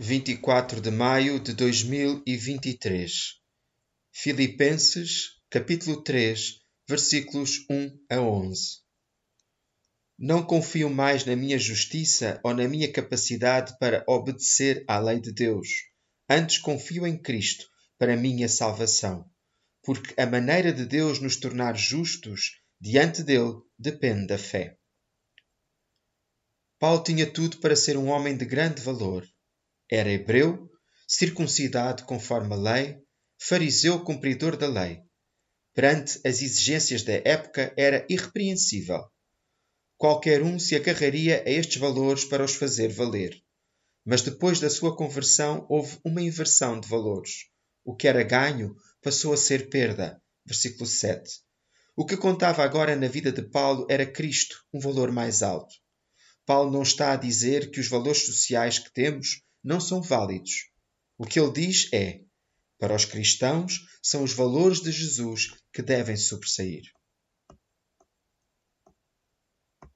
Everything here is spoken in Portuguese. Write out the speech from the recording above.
24 de maio de 2023 Filipenses, capítulo 3, versículos 1 a 11 Não confio mais na minha justiça ou na minha capacidade para obedecer à lei de Deus. Antes confio em Cristo para minha salvação, porque a maneira de Deus nos tornar justos diante dele depende da fé. Paulo tinha tudo para ser um homem de grande valor era hebreu, circuncidado conforme a lei, fariseu cumpridor da lei. Perante as exigências da época, era irrepreensível. Qualquer um se agarraria a estes valores para os fazer valer. Mas depois da sua conversão houve uma inversão de valores. O que era ganho passou a ser perda. Versículo 7. O que contava agora na vida de Paulo era Cristo, um valor mais alto. Paulo não está a dizer que os valores sociais que temos não são válidos. O que ele diz é: para os cristãos, são os valores de Jesus que devem sobressair.